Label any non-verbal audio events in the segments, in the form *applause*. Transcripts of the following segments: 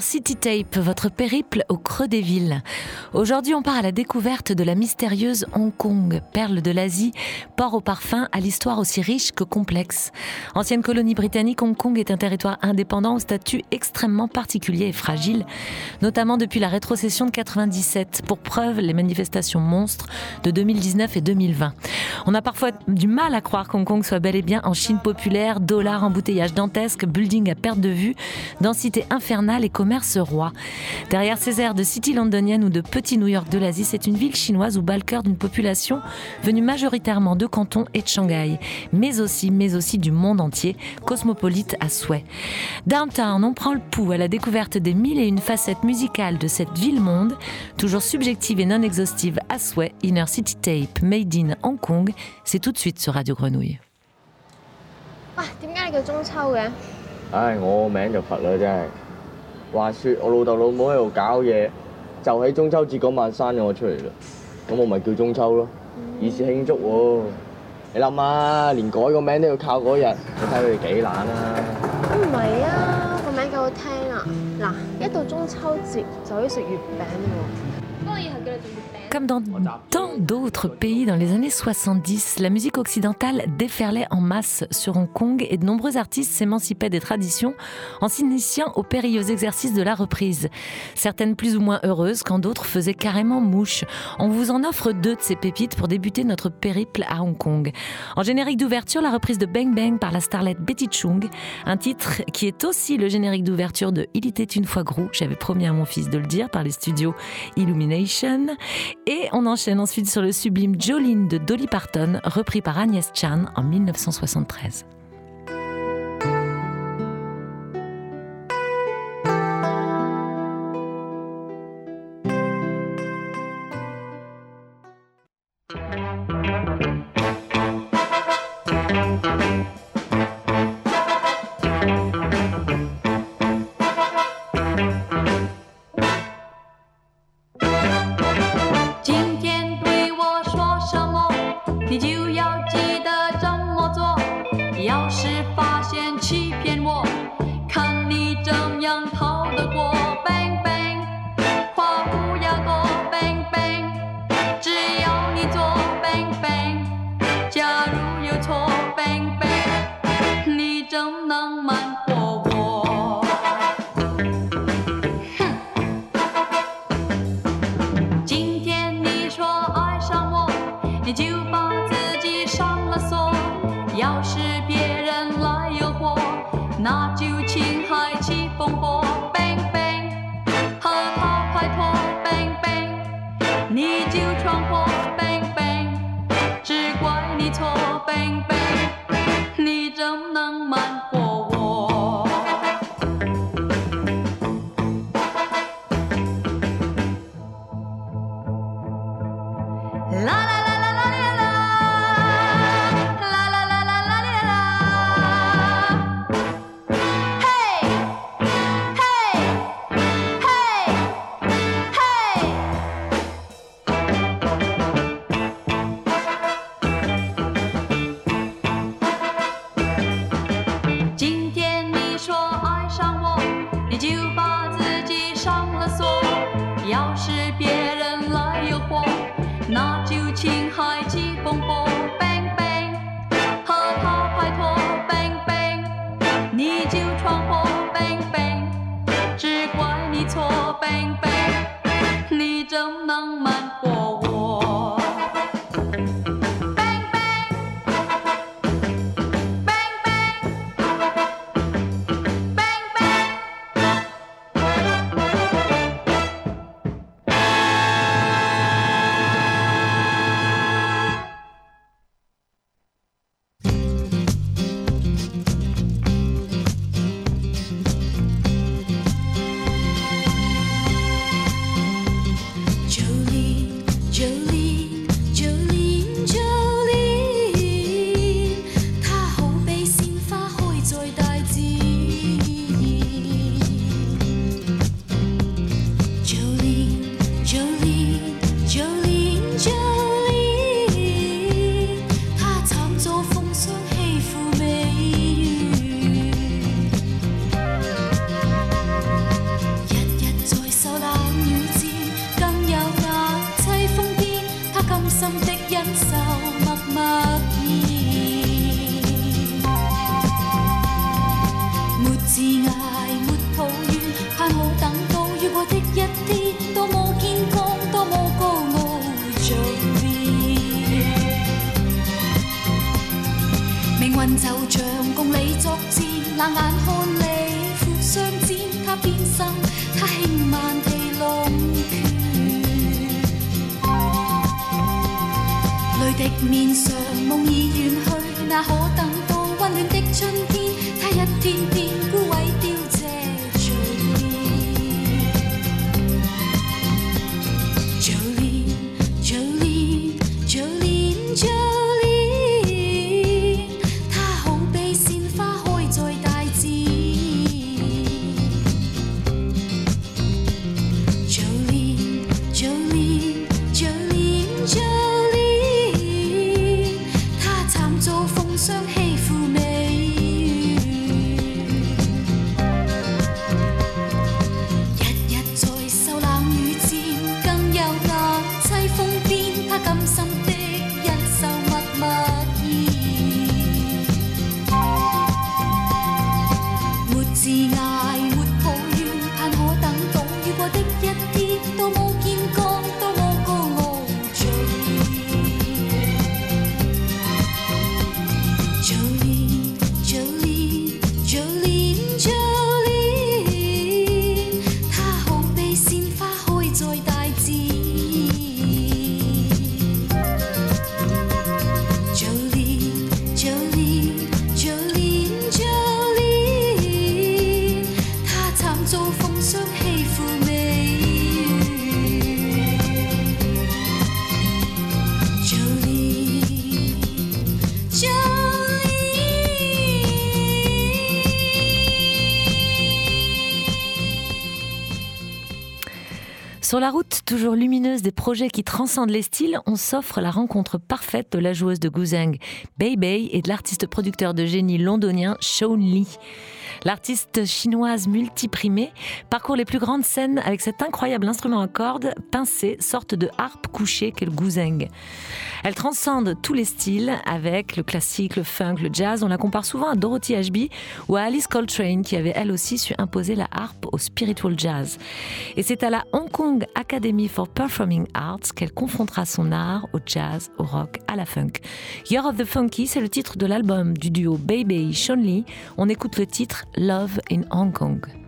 City Tape, votre périple au creux des villes. Aujourd'hui, on part à la découverte de la mystérieuse Hong Kong, perle de l'Asie, port au parfum à l'histoire aussi riche que complexe. Ancienne colonie britannique, Hong Kong est un territoire indépendant au statut extrêmement particulier et fragile, notamment depuis la rétrocession de 97, pour preuve les manifestations monstres de 2019 et 2020. On a parfois du mal à croire qu'Hong Kong soit bel et bien en Chine populaire, dollars, embouteillage dantesque, building à perte de vue, densité infernale et commerce roi. Derrière ces airs de city londonienne ou de petit New York de l'Asie, c'est une ville chinoise où bat le cœur d'une population venue majoritairement de Canton et de Shanghai, mais aussi, mais aussi du monde entier, cosmopolite à souhait. Downtown, on prend le pouls à la découverte des mille et une facettes musicales de cette ville-monde, toujours subjective et non exhaustive à souhait, Inner City Tape, Made in Hong Kong, c'est tout de suite sur Radio Grenouille. 喂，話説我老豆老母喺度搞嘢，就喺中秋節嗰晚生咗我出嚟啦。咁我咪叫中秋咯，以示慶祝喎。你諗下，連改個名都要靠嗰日，你睇佢哋幾懶啊！唔係啊，個名幾好聽啊！嗱，一到中秋節就可以食月餅喎。不過以後叫你做月餅。 Comme dans tant d'autres pays dans les années 70, la musique occidentale déferlait en masse sur Hong Kong et de nombreux artistes s'émancipaient des traditions en s'initiant au périlleux exercice de la reprise. Certaines plus ou moins heureuses, quand d'autres faisaient carrément mouche. On vous en offre deux de ces pépites pour débuter notre périple à Hong Kong. En générique d'ouverture, la reprise de Bang Bang par la starlette Betty Chung, un titre qui est aussi le générique d'ouverture de Il était une fois Grou, j'avais promis à mon fils de le dire, par les studios Illumination. Et on enchaîne ensuite sur le sublime Jolene de Dolly Parton, repris par Agnès Chan en 1973. 命运就像共你作战冷眼看你负相知他偏心他轻慢地龙拳泪滴面上梦已远去那可等到温暖的春天？他一天天 Sur la route toujours lumineuse des projets qui transcendent les styles, on s'offre la rencontre parfaite de la joueuse de Guzheng, Bei Bei, et de l'artiste producteur de génie londonien Shaun Lee. L'artiste chinoise multiprimée parcourt les plus grandes scènes avec cet incroyable instrument à cordes pincé, sorte de harpe couchée qu'est le guzheng. Elle transcende tous les styles avec le classique, le funk, le jazz. On la compare souvent à Dorothy Ashby ou à Alice Coltrane qui avait elle aussi su imposer la harpe au spiritual jazz. Et c'est à la Hong Kong Academy for Performing Arts qu'elle confrontera son art au jazz, au rock, à la funk. Year of the Funky, c'est le titre de l'album du duo Baby Sean Lee. On écoute le titre Love in Hong Kong.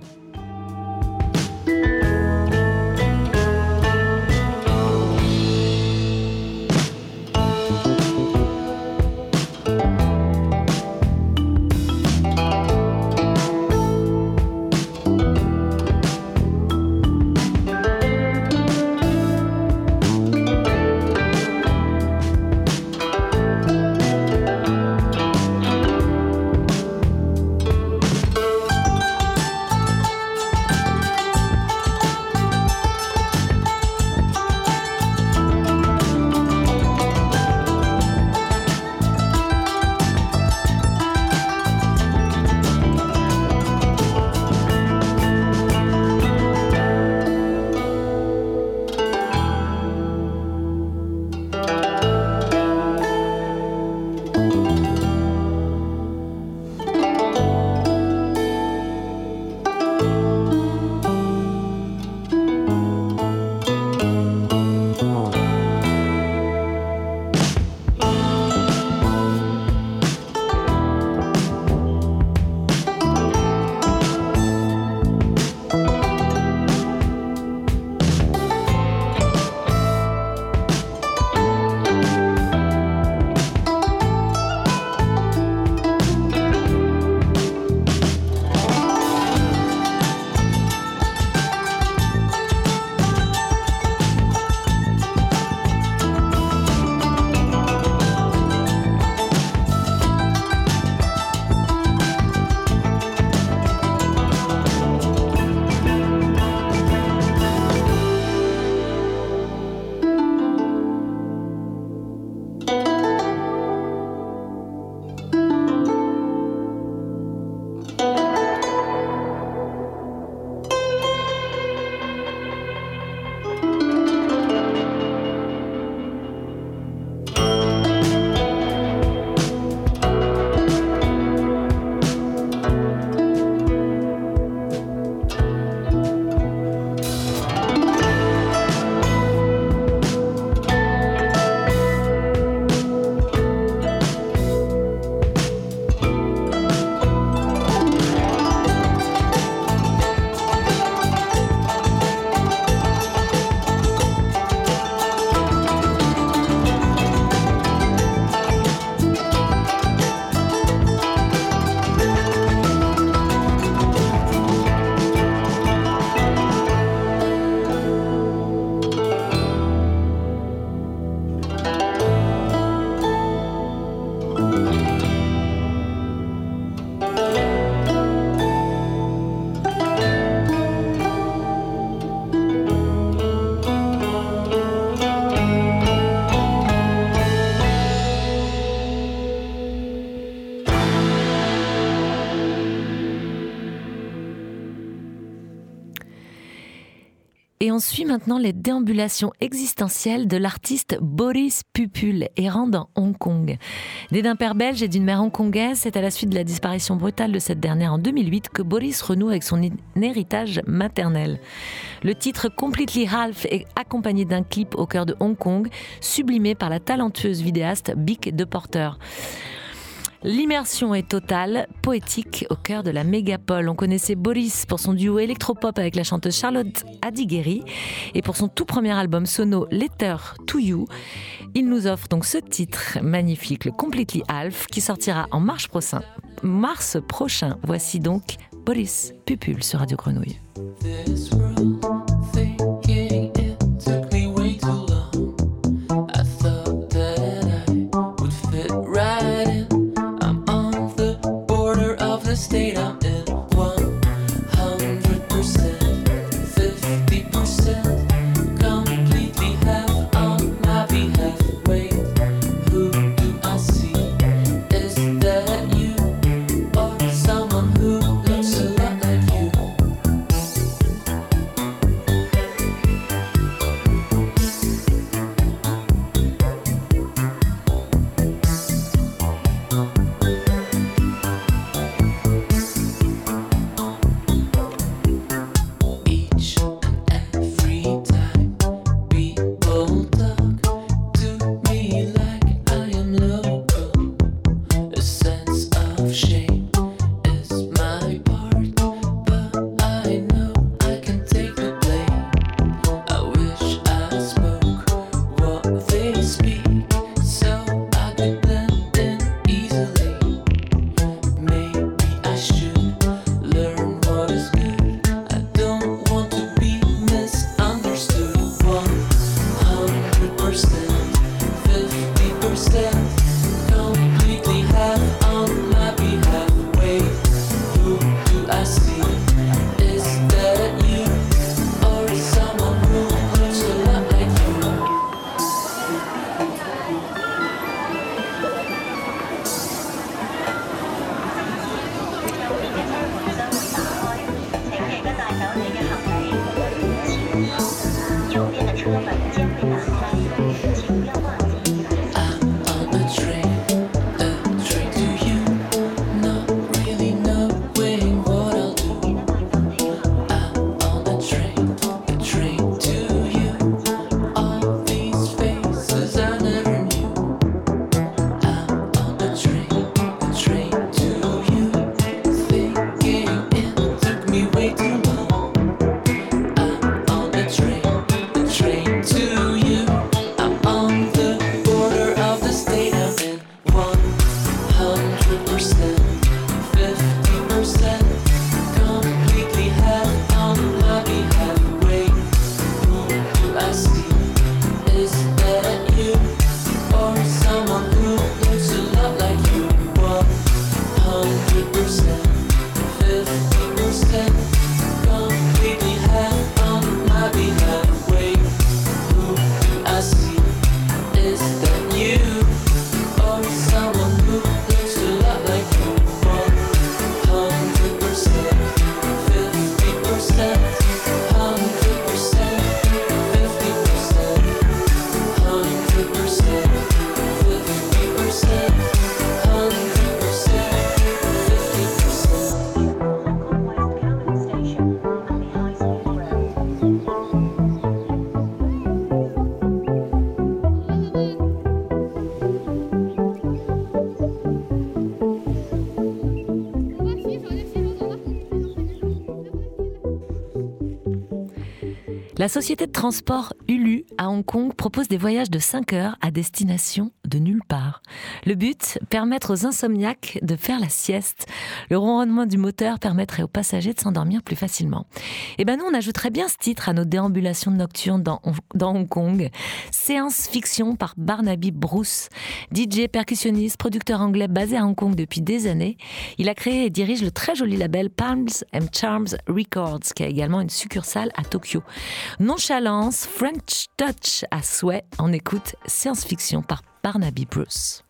On suit maintenant les déambulations existentielles de l'artiste Boris Pupul, errant dans Hong Kong. Né d'un père belge et d'une mère hongkongaise, c'est à la suite de la disparition brutale de cette dernière en 2008 que Boris renoue avec son héritage maternel. Le titre Completely Half est accompagné d'un clip au cœur de Hong Kong, sublimé par la talentueuse vidéaste Bic de Porter. L'immersion est totale, poétique au cœur de la mégapole. On connaissait Boris pour son duo électropop avec la chanteuse Charlotte Adigeri et pour son tout premier album sono Letter to You. Il nous offre donc ce titre magnifique, le Completely Half, qui sortira en mars prochain. Mars prochain. Voici donc Boris Pupul sur Radio Grenouille. La société de transport Ulu à Hong Kong propose des voyages de 5 heures à destination de nulle part. Le but, permettre aux insomniaques de faire la sieste. Le ronronnement du moteur permettrait aux passagers de s'endormir plus facilement. Et eh ben nous, on ajouterait bien ce titre à nos déambulations nocturnes dans, Hong Kong. Séance fiction par Barnaby Bruce, DJ, percussionniste, producteur anglais basé à Hong Kong depuis des années. Il a créé et dirige le très joli label Palms and Charms Records, qui a également une succursale à Tokyo. Nonchalance, French Touch à souhait. On écoute Science Fiction par Barnaby Bruce.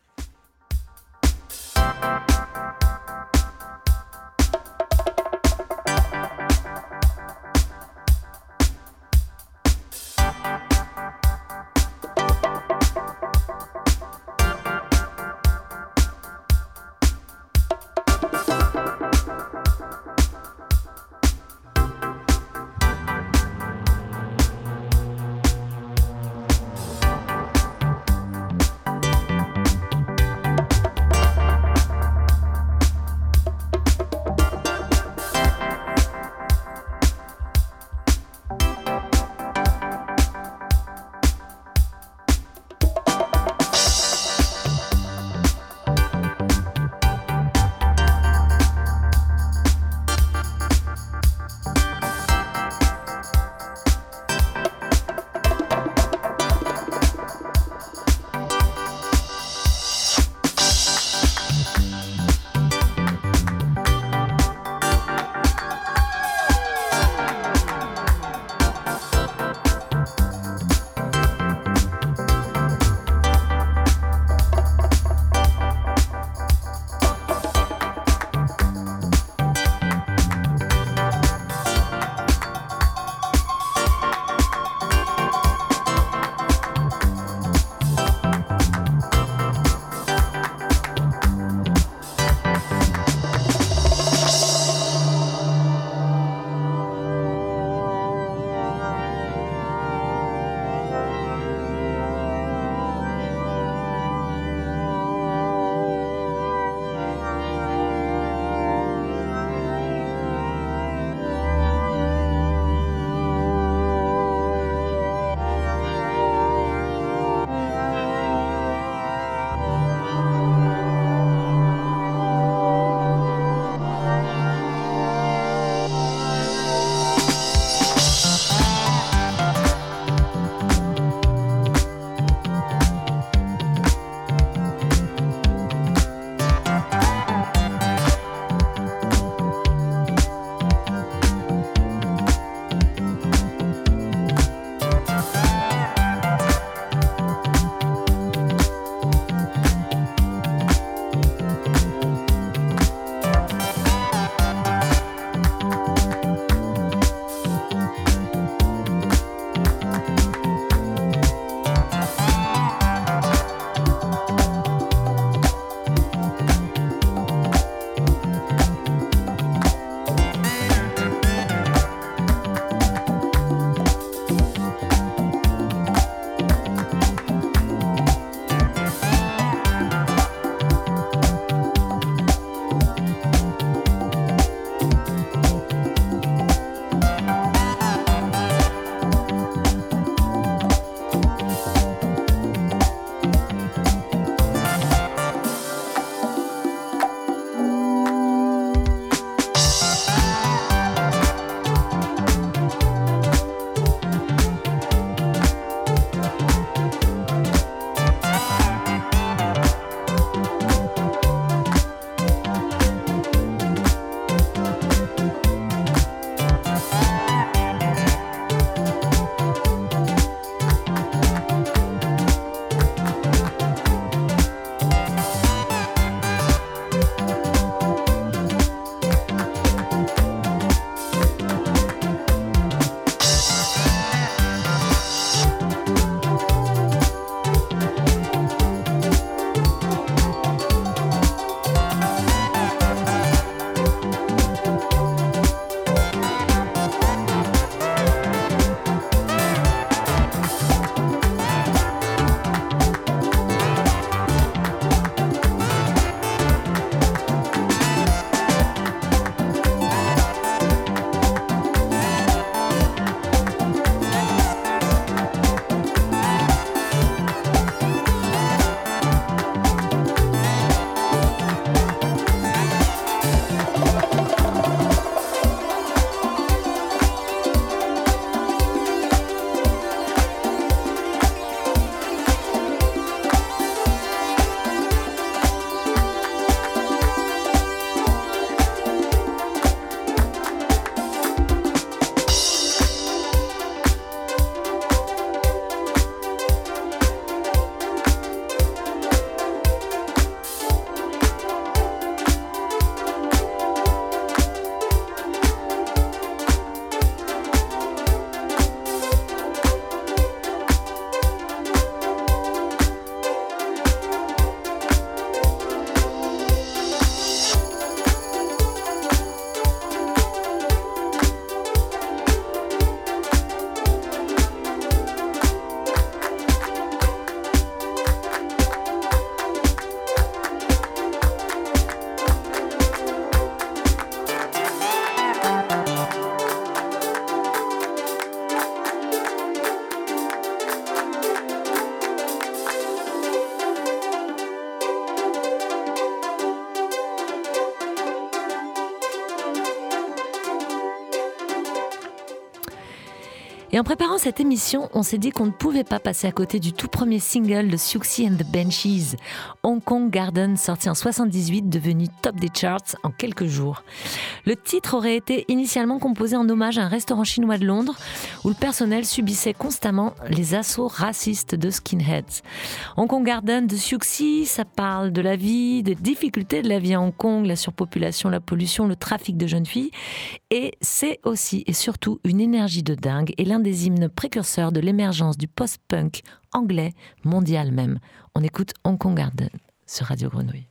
Et en préparant cette émission, on s'est dit qu'on ne pouvait pas passer à côté du tout premier single de Siouxsie and the Banshees, Hong Kong Garden, sorti en 78, devenu top des charts en quelques jours. Le titre aurait été initialement composé en hommage à un restaurant chinois de Londres où le personnel subissait constamment les assauts racistes de skinheads. Hong Kong Garden de Siouxsie, ça parle de la vie, des difficultés de la vie à Hong Kong, la surpopulation, la pollution, le trafic de jeunes filles. Et c'est aussi et surtout une énergie de dingue et l'un des hymnes précurseurs de l'émergence du post-punk anglais, mondial même. On écoute Hong Kong Garden sur Radio Grenouille.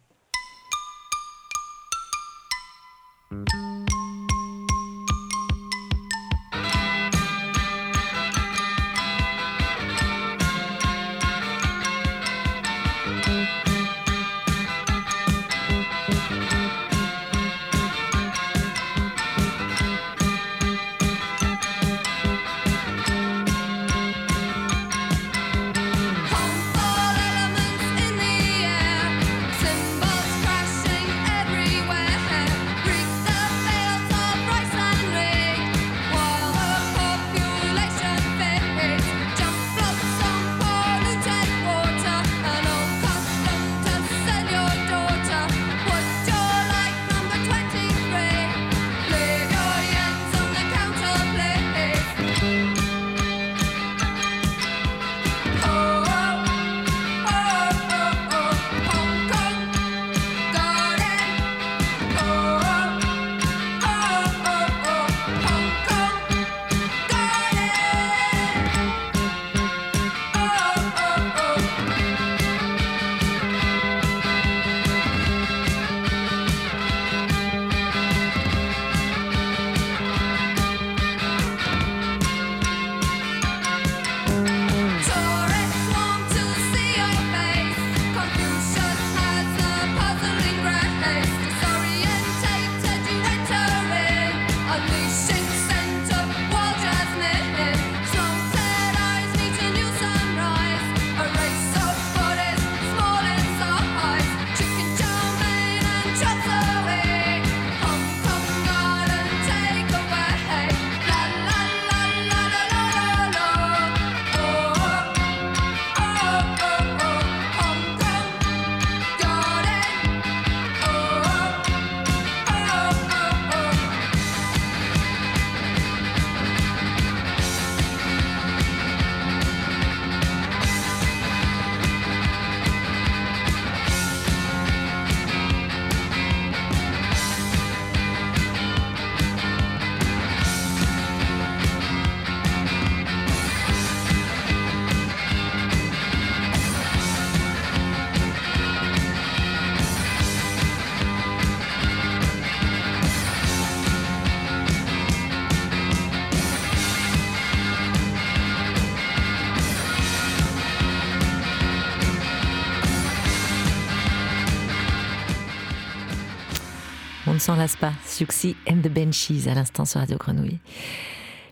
Pas. Siouxsie and the Benchies à l'instant sur Radio Grenouille.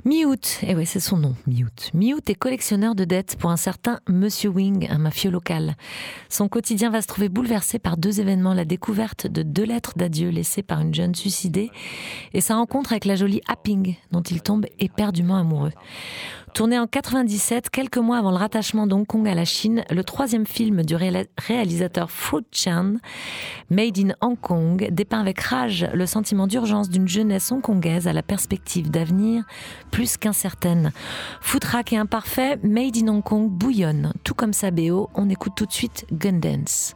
Mi-août, et eh ouais, c'est son nom, Mi-août. Mi-août est collectionneur de dettes pour un certain Monsieur Wing, un mafieux local. Son quotidien va se trouver bouleversé par deux événements la découverte de deux lettres d'adieu laissées par une jeune suicidée et sa rencontre avec la jolie Happing, dont il tombe éperdument amoureux. Tourné en 97, quelques mois avant le rattachement d'Hong Kong à la Chine, le troisième film du réalisateur Fruit Chan, Made in Hong Kong, dépeint avec rage le sentiment d'urgence d'une jeunesse hongkongaise à la perspective d'avenir plus qu'incertaine. Foutraque et imparfait, Made in Hong Kong bouillonne, tout comme sa BO. On écoute tout de suite Gundance.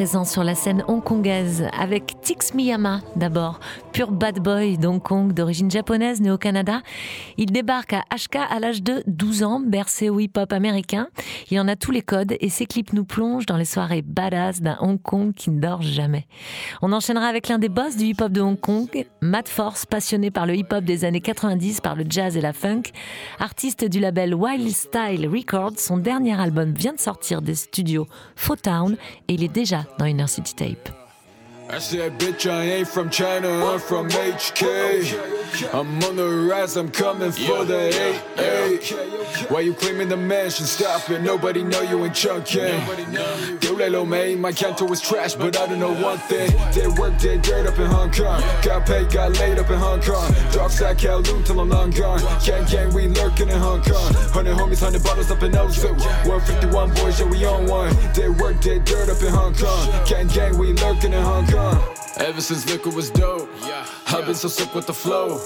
Présent sur la scène hongkongaise avec Tix Miyama d'abord, pur bad boy d'Hong Kong d'origine japonaise né au Canada. Il débarque à HK à l'âge de 12 ans, bercé au hip-hop américain. Il en a tous les codes et ses clips nous plongent dans les soirées badass d'un Hong Kong qui ne dort jamais. On enchaînera avec l'un des boss du hip-hop de Hong Kong, Matt Force, passionné par le hip-hop des années 90, par le jazz et la funk, artiste du label Wild Style Records. Son dernier album vient de sortir des studios Town et il est déjà dans Inner City Tape. *laughs* I'm on the rise, I'm coming for the 8 Why you claiming the mansion? Stop it, nobody know you in Chunkin. Yo, man, my canto is trash, but I don't know one thing. They work their dirt up in Hong Kong. Got paid, got laid up in Hong Kong. Dark side Kowloon till I'm long gone. Gang, gang, we lurking in Hong Kong. 100 homies, 100 bottles up in Ozu. 151 boys, yeah, we on one. They work their dirt up in Hong Kong. Gang, gang, we lurking in Hong Kong. Ever since liquor was dope, I've been so sick with the flow.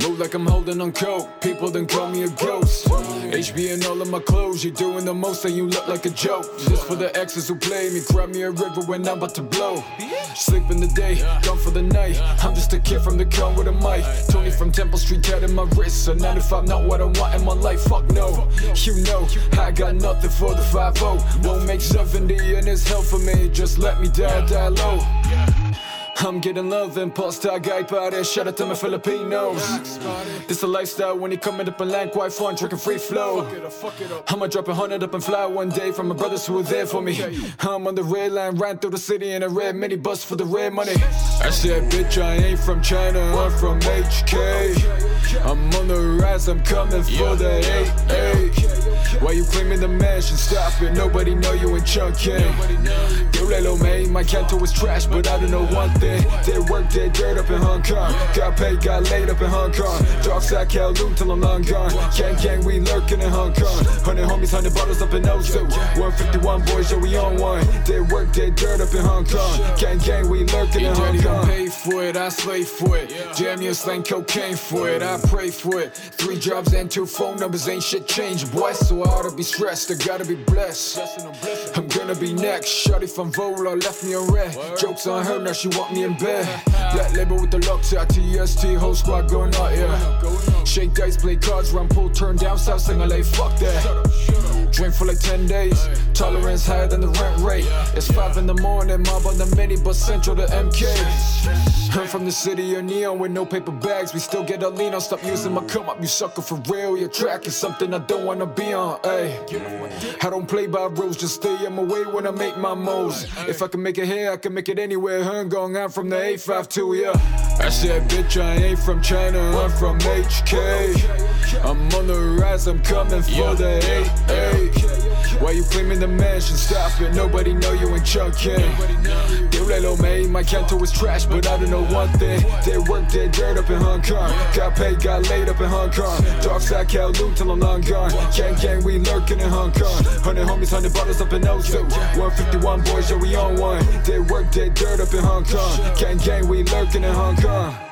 Move like I'm holding on coke. People then call me a ghost. HB and all of my clothes, you're doing the most and you look like a joke. Just for the exes who play me, grab me a river when I'm about to blow. Sleep in the day, gone for the night. I'm just a kid from the con with a mic. Tony from Temple Street, in my wrist. So 95, not what I want in my life. Fuck no, you know I got nothing for the 5 0. Won't make 70 and it's hell for me. Just let me die, die low. I'm getting love and post I guy party. Shout out to my Filipinos. This a lifestyle when you coming up and land quite fun, drinking free flow. I'ma drop a hundred up and fly one day from my brothers who were there for me. I'm on the red line, ran through the city in a red mini bus for the red money. I said, bitch, I ain't from China, I'm from HK. I'm on the rise, I'm coming for the 8 Why you claiming the mansion? Stop it, nobody know you in Chunkin. Yo, Lelo, man, my canto was trash, but I don't know one thing. They work their dirt up in Hong Kong. Got paid, got laid up in Hong Kong. Dark side Kowloon till I'm long gone. Gang, gang, we lurking in Hong Kong. Hundred homies, hundred bottles up in Ozo. 151 boys, yeah, we on one. They work their dirt up in Hong Kong. Gang, gang, we lurking in Hong Kong. pay for it, I slay for it. Damn near slang cocaine for it, I pray for it. Three jobs and two phone numbers, ain't shit changed, boy. So I ought to be stressed, I gotta be blessed. I'm gonna be next. Shorty from Vola left me on red. Jokes on her, now she want me in bed. Black label with the lockjack, TST, whole squad going out, yeah. Shake dice, play cards, run pool, turn down, south, sing a lay, fuck that. Drink for like 10 days, tolerance higher than the rent rate. It's 5 in the morning, mob on the mini, but central to MK. I'm from the city of neon with no paper bags, we still get a lean on. Stop using my come up, you sucker for real. Your track is something I don't wanna be on, ayy. I don't play by rules, just stay in my way when I make my moves. If I can make it here, I can make it anywhere. From the A52, yeah. I said, bitch, I ain't from China, I'm from HK. I'm on the rise, I'm coming for the 8 Why you claiming the mansion? Stop it, nobody know you in Chunkin. Yo, made my canto was trash, but I don't know one thing. They work their dirt up in Hong Kong. Got paid, got laid up in Hong Kong. Dark side Kowloon till I'm long gone. Gang, gang, we lurking in Hong Kong. 100 homies, 100 bottles up in Ozo. 151 boys, yeah, we on one. They work their dirt up in Hong Kong. Gang, gang, we lurking in Hong Kong.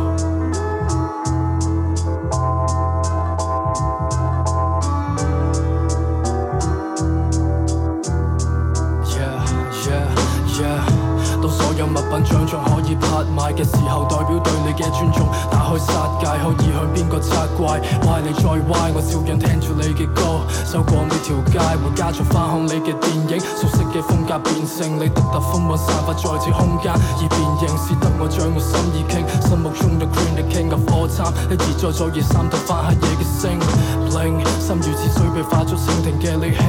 重。打開殺戒，可以向邊個責怪？歪你再歪，我照樣聽住你嘅歌。走過每條街，會加速翻看你嘅電影。熟悉嘅風格變成你獨特風韻散發在這空間，而變形是得我將我心意傾。心目中的 Queen，the King of all time，一而再，再而三，到翻黑夜嘅星。Bling，心如似水被化作蜻蜓嘅你輕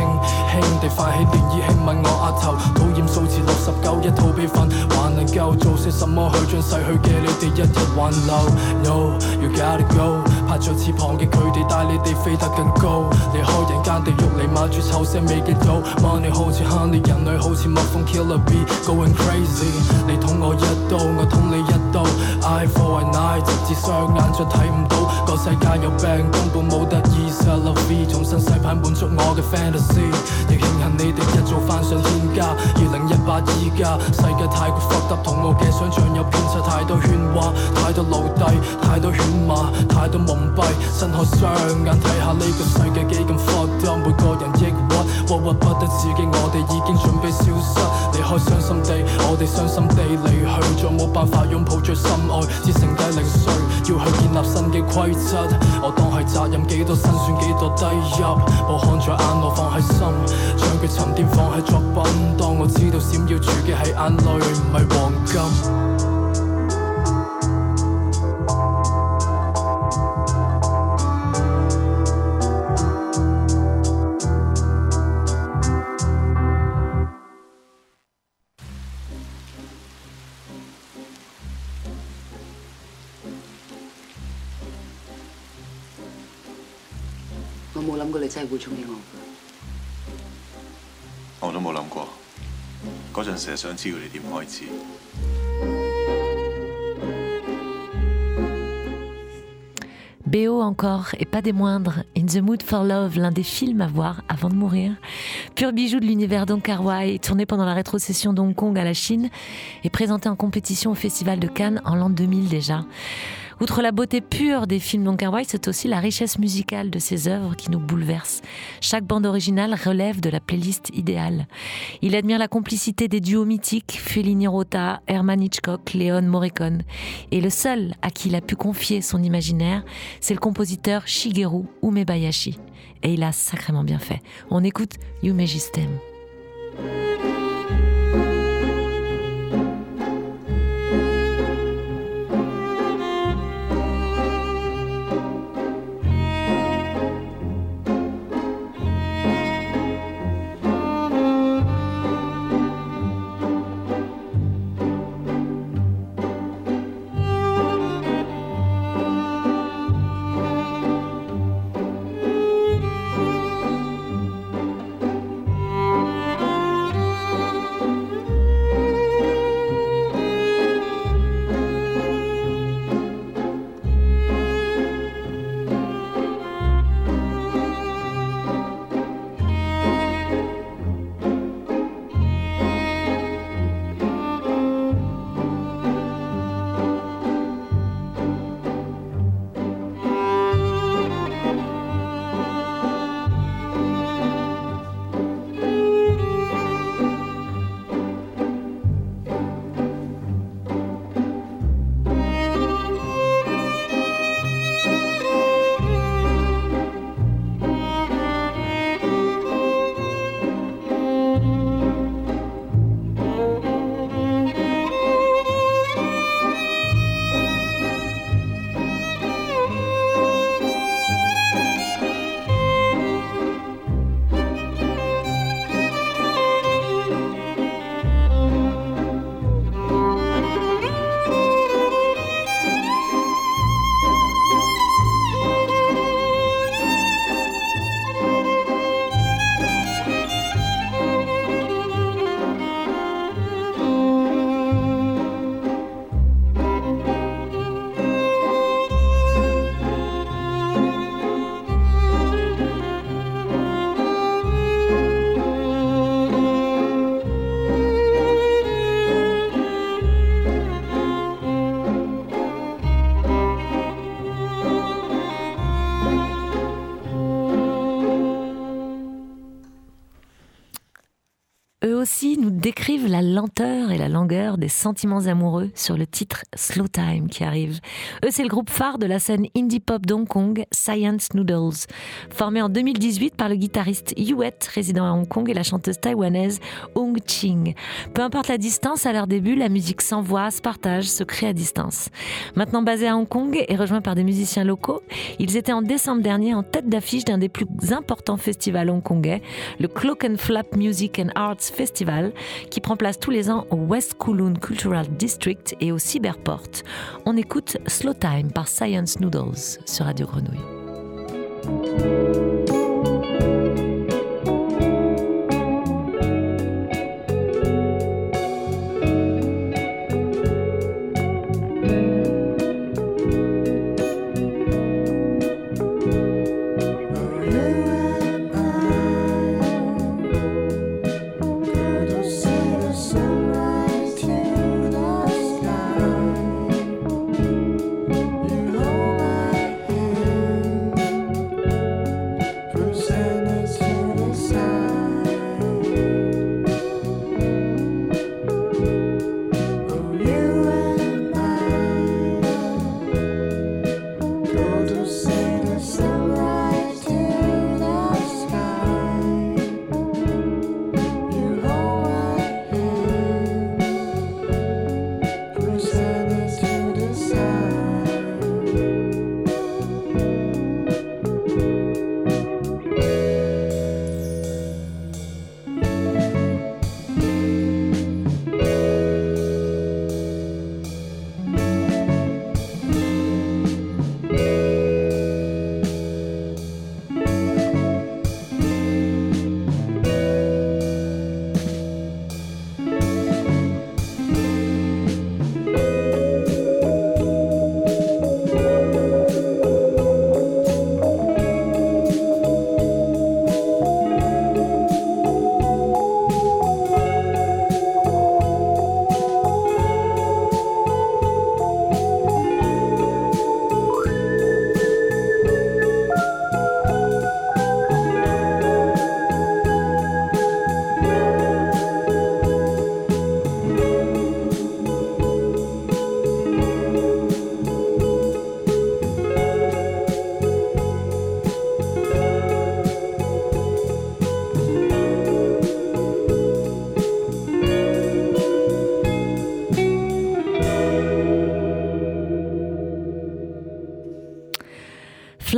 輕地泛起漣漪，輕吻我額頭。討厭數字六十九，一套悲憤，還能夠做些什麼去將逝去嘅你哋一一挽留 ？No，you gotta go，拍着翅膀嘅佢哋帶你哋飛得更高，離開人間地獄嚟買住臭腥味嘅刀。Money 好似 honey，人類好似蜜蜂 killer bee，going crazy。你捅我一刀，我捅你一刀，eye for an eye，直至雙眼再睇唔到。個世界有病，根本冇得醫。Love 重新洗牌滿足我嘅 fantasy，亦慶幸你哋一早翻上天家。二零一八依家，世界太過 fucked up，同我嘅想像有偏差，太多喧嘩，太多奴隸， 太多犬馬，太多蒙蔽。睜開雙眼睇下呢個世界幾咁 fucked up，每個人抑鬱，鬱鬱不得自己，我哋已經準備消失，離開傷心地，我哋傷心地離去，再冇辦法擁抱最深愛，只剩低零碎，要去建立新嘅規則，我當係責任幾多辛酸。幾多低入，我看在眼內放喺心，將佢沉澱放喺作品。當我知道閃耀住嘅係眼淚，唔係黃金。 会中意我，我都冇谂过。嗰阵时系想知道你点开始。BO encore, et pas des moindres, In the Mood for Love, l'un des films à voir avant de mourir. Pur bijou de l'univers d'Onkar tourné pendant la rétrocession d'Hong Kong à la Chine et présenté en compétition au Festival de Cannes en l'an 2000 déjà. Outre la beauté pure des films d'Ong Kar-wai, c'est aussi la richesse musicale de ses œuvres qui nous bouleverse. Chaque bande originale relève de la playlist idéale. Il admire la complicité des duos mythiques Fellini Rota, Herman Hitchcock, Léon Morricone. Et le seul à qui il a pu confier son imaginaire, c'est le compositeur Shigeru Umebayashi. Et il a sacrément bien fait. On écoute Yume Jistem. Aussi nous décrivent la lenteur et la langueur des sentiments amoureux sur le titre Slow Time qui arrive. Eux, c'est le groupe phare de la scène indie pop d'Hong Kong, Science Noodles. Formé en 2018 par le guitariste Yuet, résident à Hong Kong, et la chanteuse taïwanaise Hong Ching. Peu importe la distance, à leur début, la musique s'envoie, se partage, se crée à distance. Maintenant basés à Hong Kong et rejoints par des musiciens locaux, ils étaient en décembre dernier en tête d'affiche d'un des plus importants festivals hongkongais, le Cloak and Flap Music and Arts Festival, qui prend place tous les ans au West Kowloon Cultural District et au Cyberport. On écoute Slow Time par Science Noodles sur Radio Grenouille.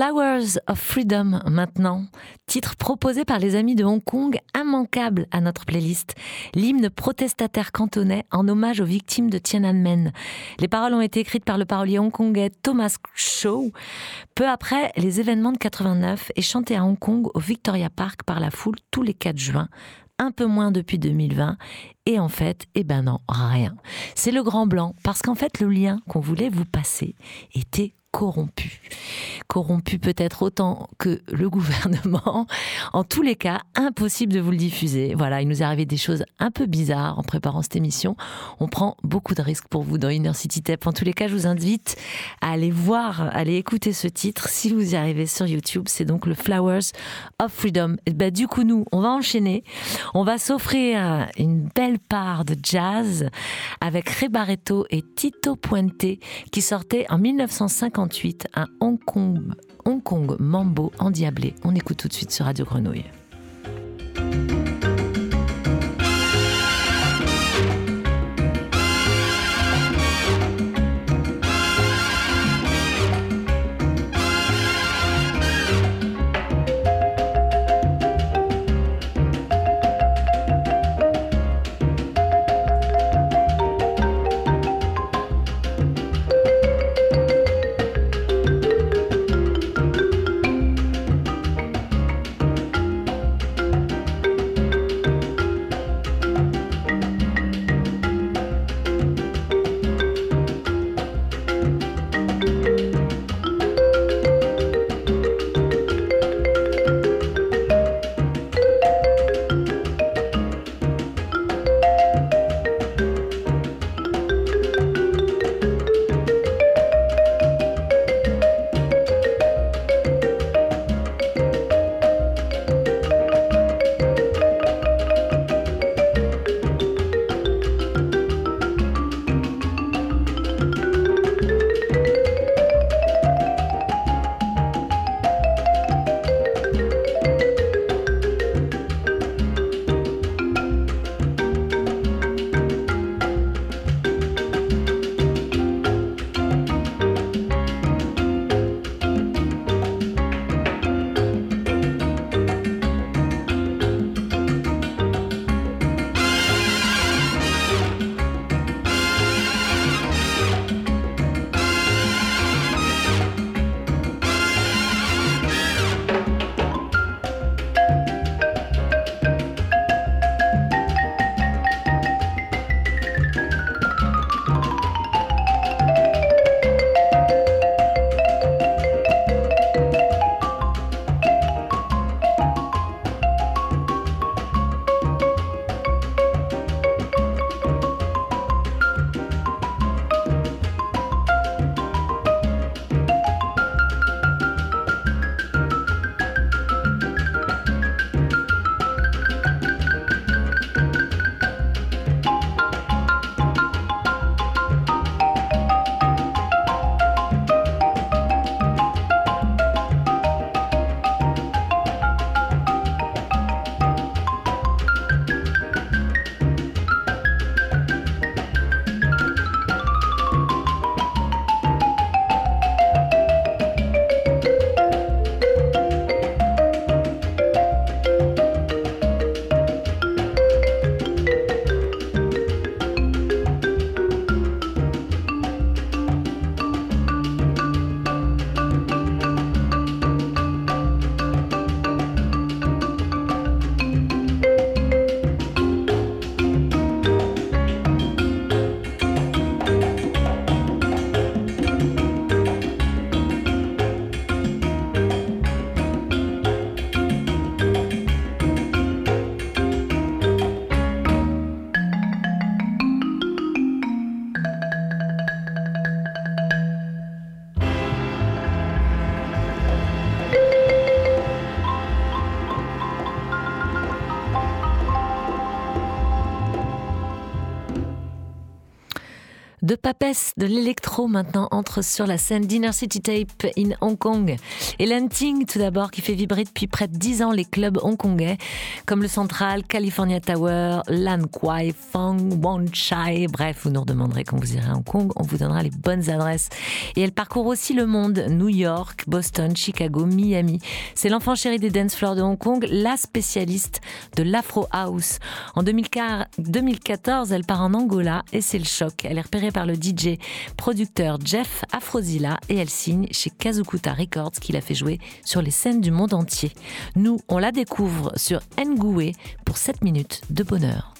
Flowers of Freedom maintenant, titre proposé par les amis de Hong Kong, immanquable à notre playlist, l'hymne protestataire cantonais en hommage aux victimes de Tiananmen. Les paroles ont été écrites par le parolier hongkongais Thomas Shaw peu après les événements de 89 et chantées à Hong Kong au Victoria Park par la foule tous les 4 juin un peu moins depuis 2020. Et en fait, eh ben non, rien. C'est le grand blanc, parce qu'en fait, le lien qu'on voulait vous passer était corrompu. Corrompu peut-être autant que le gouvernement. En tous les cas, impossible de vous le diffuser. Voilà, il nous est arrivé des choses un peu bizarres en préparant cette émission. On prend beaucoup de risques pour vous dans Inner City Tap. En tous les cas, je vous invite à aller voir, à aller écouter ce titre si vous y arrivez sur YouTube. C'est donc le Flowers of Freedom. Et ben, du coup, nous, on va enchaîner. On va s'offrir une belle part de jazz avec Rebaretto et Tito Puente qui sortaient en 1950 un Hong Kong, Hong Kong Mambo endiablé. On écoute tout de suite sur Radio Grenouille. the papesse, de l'électro maintenant entre sur la scène Dinner City Tape in Hong Kong. Et Ting tout d'abord qui fait vibrer depuis près de 10 ans les clubs hongkongais comme le Central, California Tower, Lan Kwai, Fang, Wan Chai. Bref, vous nous redemanderez quand vous irez à Hong Kong, on vous donnera les bonnes adresses. Et elle parcourt aussi le monde, New York, Boston, Chicago, Miami. C'est l'enfant chéri des dance floors de Hong Kong, la spécialiste de l'Afro House. En 2014, elle part en Angola et c'est le choc. Elle est repérée par le DJ producteur Jeff Afrozilla et elle signe chez Kazukuta Records qui l'a fait jouer sur les scènes du monde entier. Nous, on la découvre sur Ngoué pour 7 minutes de bonheur.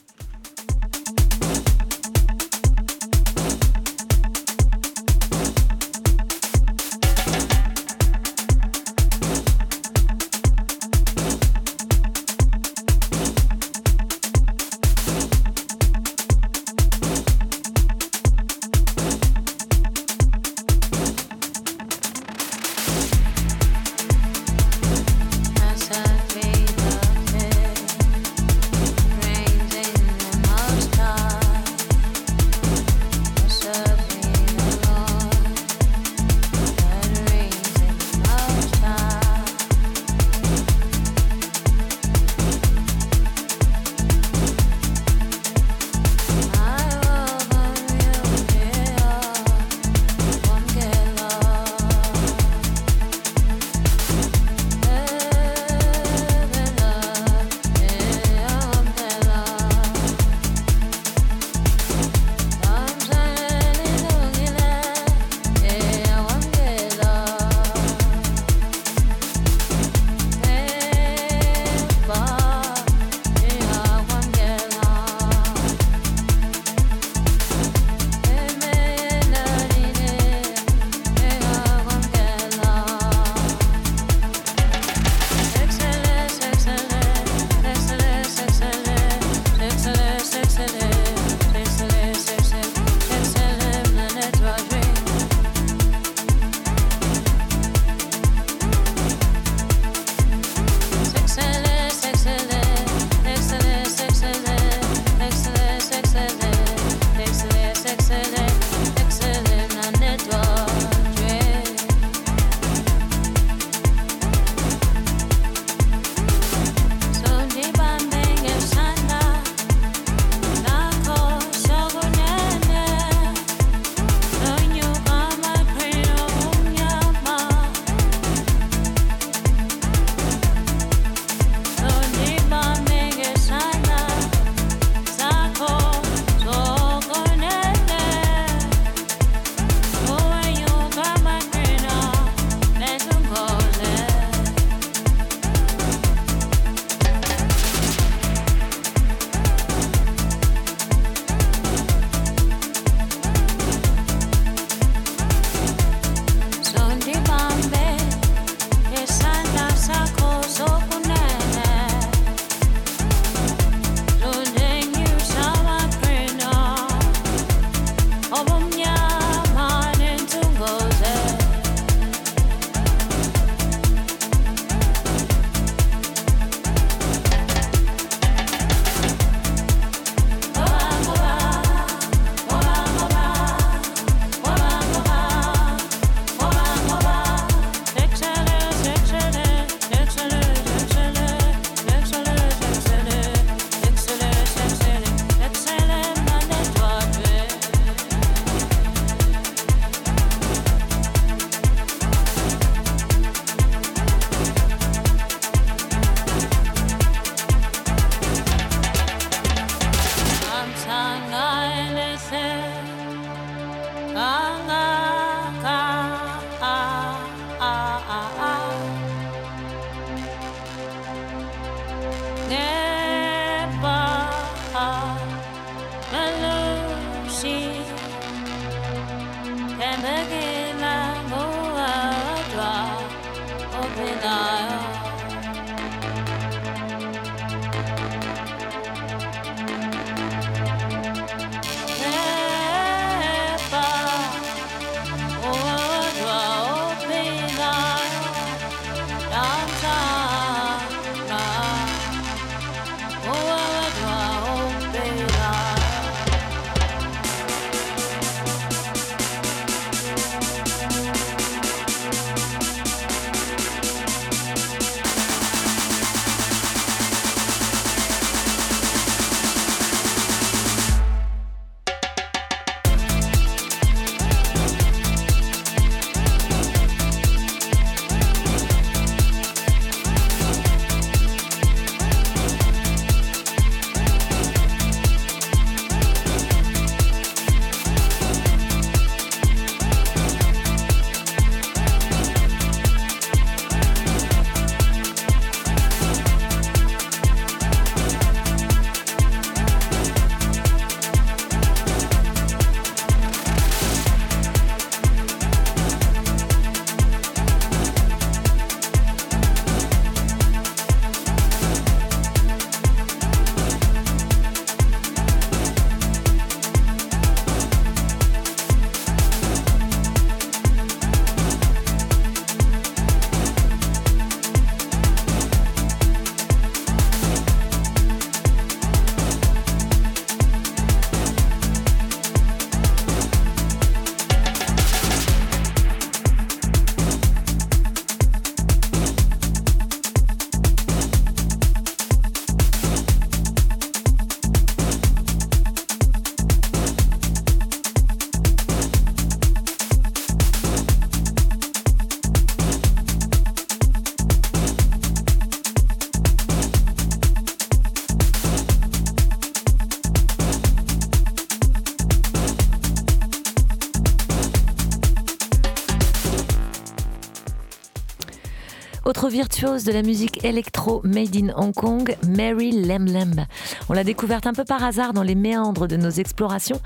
Virtuose de la musique électro made in Hong Kong, Mary Lem Lem. On l'a découverte un peu par hasard dans les méandres de nos explorations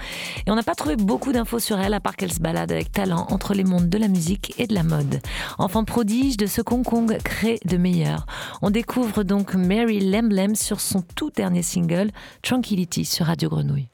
et on n'a pas trouvé beaucoup d'infos sur elle à part qu'elle se balade avec talent entre les mondes de la musique et de la mode. Enfant prodige de ce qu'Hong Kong crée de meilleur. On découvre donc Mary Lem Lem sur son tout dernier single, Tranquility, sur Radio Grenouille.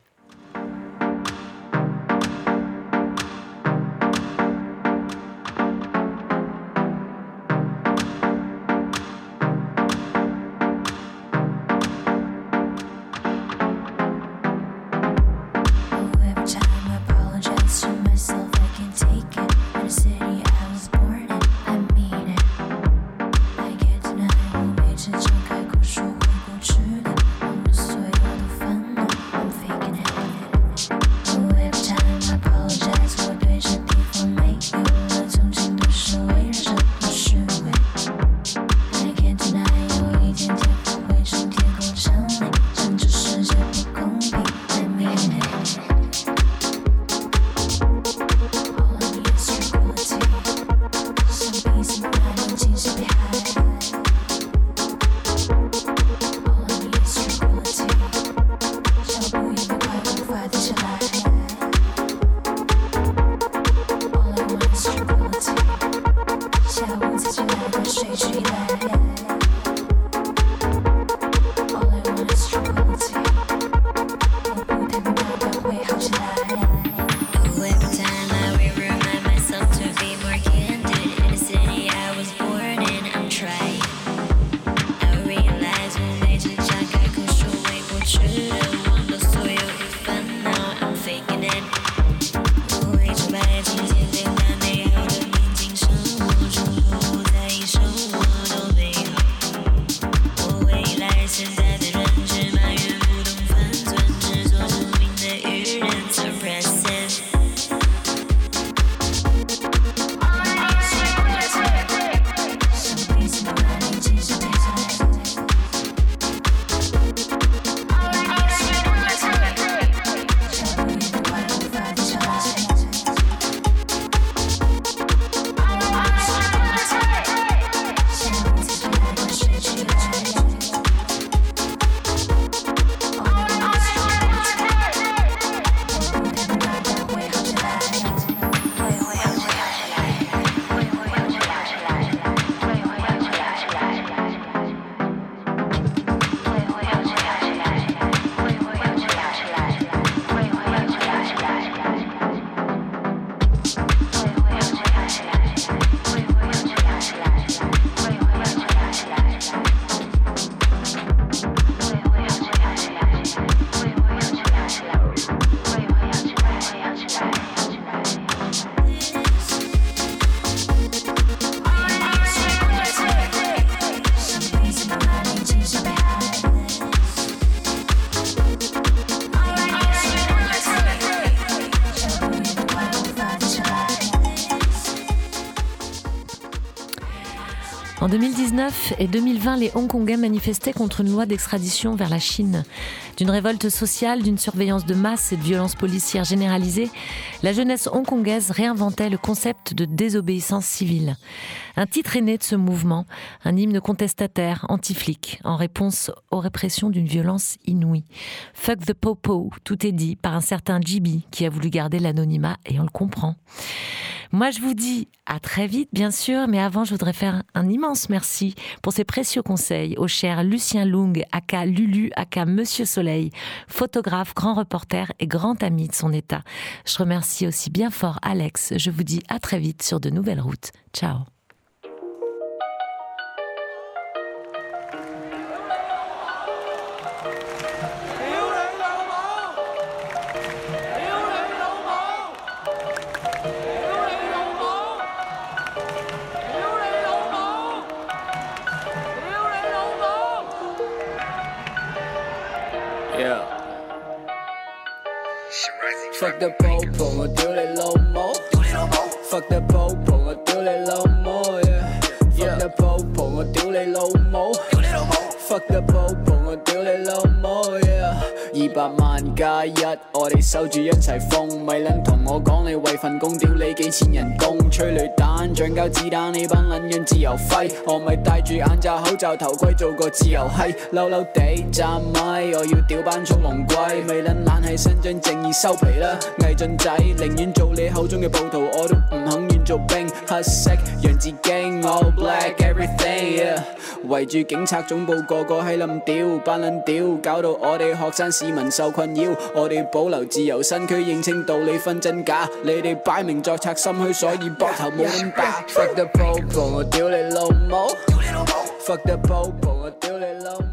2019 et 2020, les Hongkongais manifestaient contre une loi d'extradition vers la Chine. D'une révolte sociale, d'une surveillance de masse et de violences policières généralisées, la jeunesse hongkongaise réinventait le concept de désobéissance civile. Un titre est né de ce mouvement, un hymne contestataire, anti-flic, en réponse aux répressions d'une violence inouïe. Fuck the popo, tout est dit par un certain GB qui a voulu garder l'anonymat et on le comprend. Moi, je vous dis à très vite, bien sûr, mais avant, je voudrais faire un immense merci pour ces précieux conseils au cher Lucien Lung, aka Lulu, aka Monsieur Soleil, photographe, grand reporter et grand ami de son état. Je remercie aussi bien fort Alex. Je vous dis à très vite sur de nouvelles routes. Ciao. The popo，！Fuck the popo，我屌你老母！二百萬加一，我 我哋守住一齊瘋，咪撚同我講你為份工屌你幾錢人工，催淚彈、橡膠子彈，呢班撚樣自由揮，我咪戴住眼罩、口罩、頭盔做個自由閪，嬲嬲地站咪，我要屌班速龍龜，咪撚懶係伸張正義收皮啦，魏晉仔寧願做你口中嘅暴徒，我都唔肯願做兵， 黑色洋自驚，all black everything，yeah，圍住警察總部個個係冧屌，班撚屌，搞到我哋學生市民受困擾，我哋保留自由身軀認清道理分真假，你哋擺明作賊心虛，所以膊頭冇咁大。Fuck the popo，我屌你老母！Fuck the popo，我屌你老母！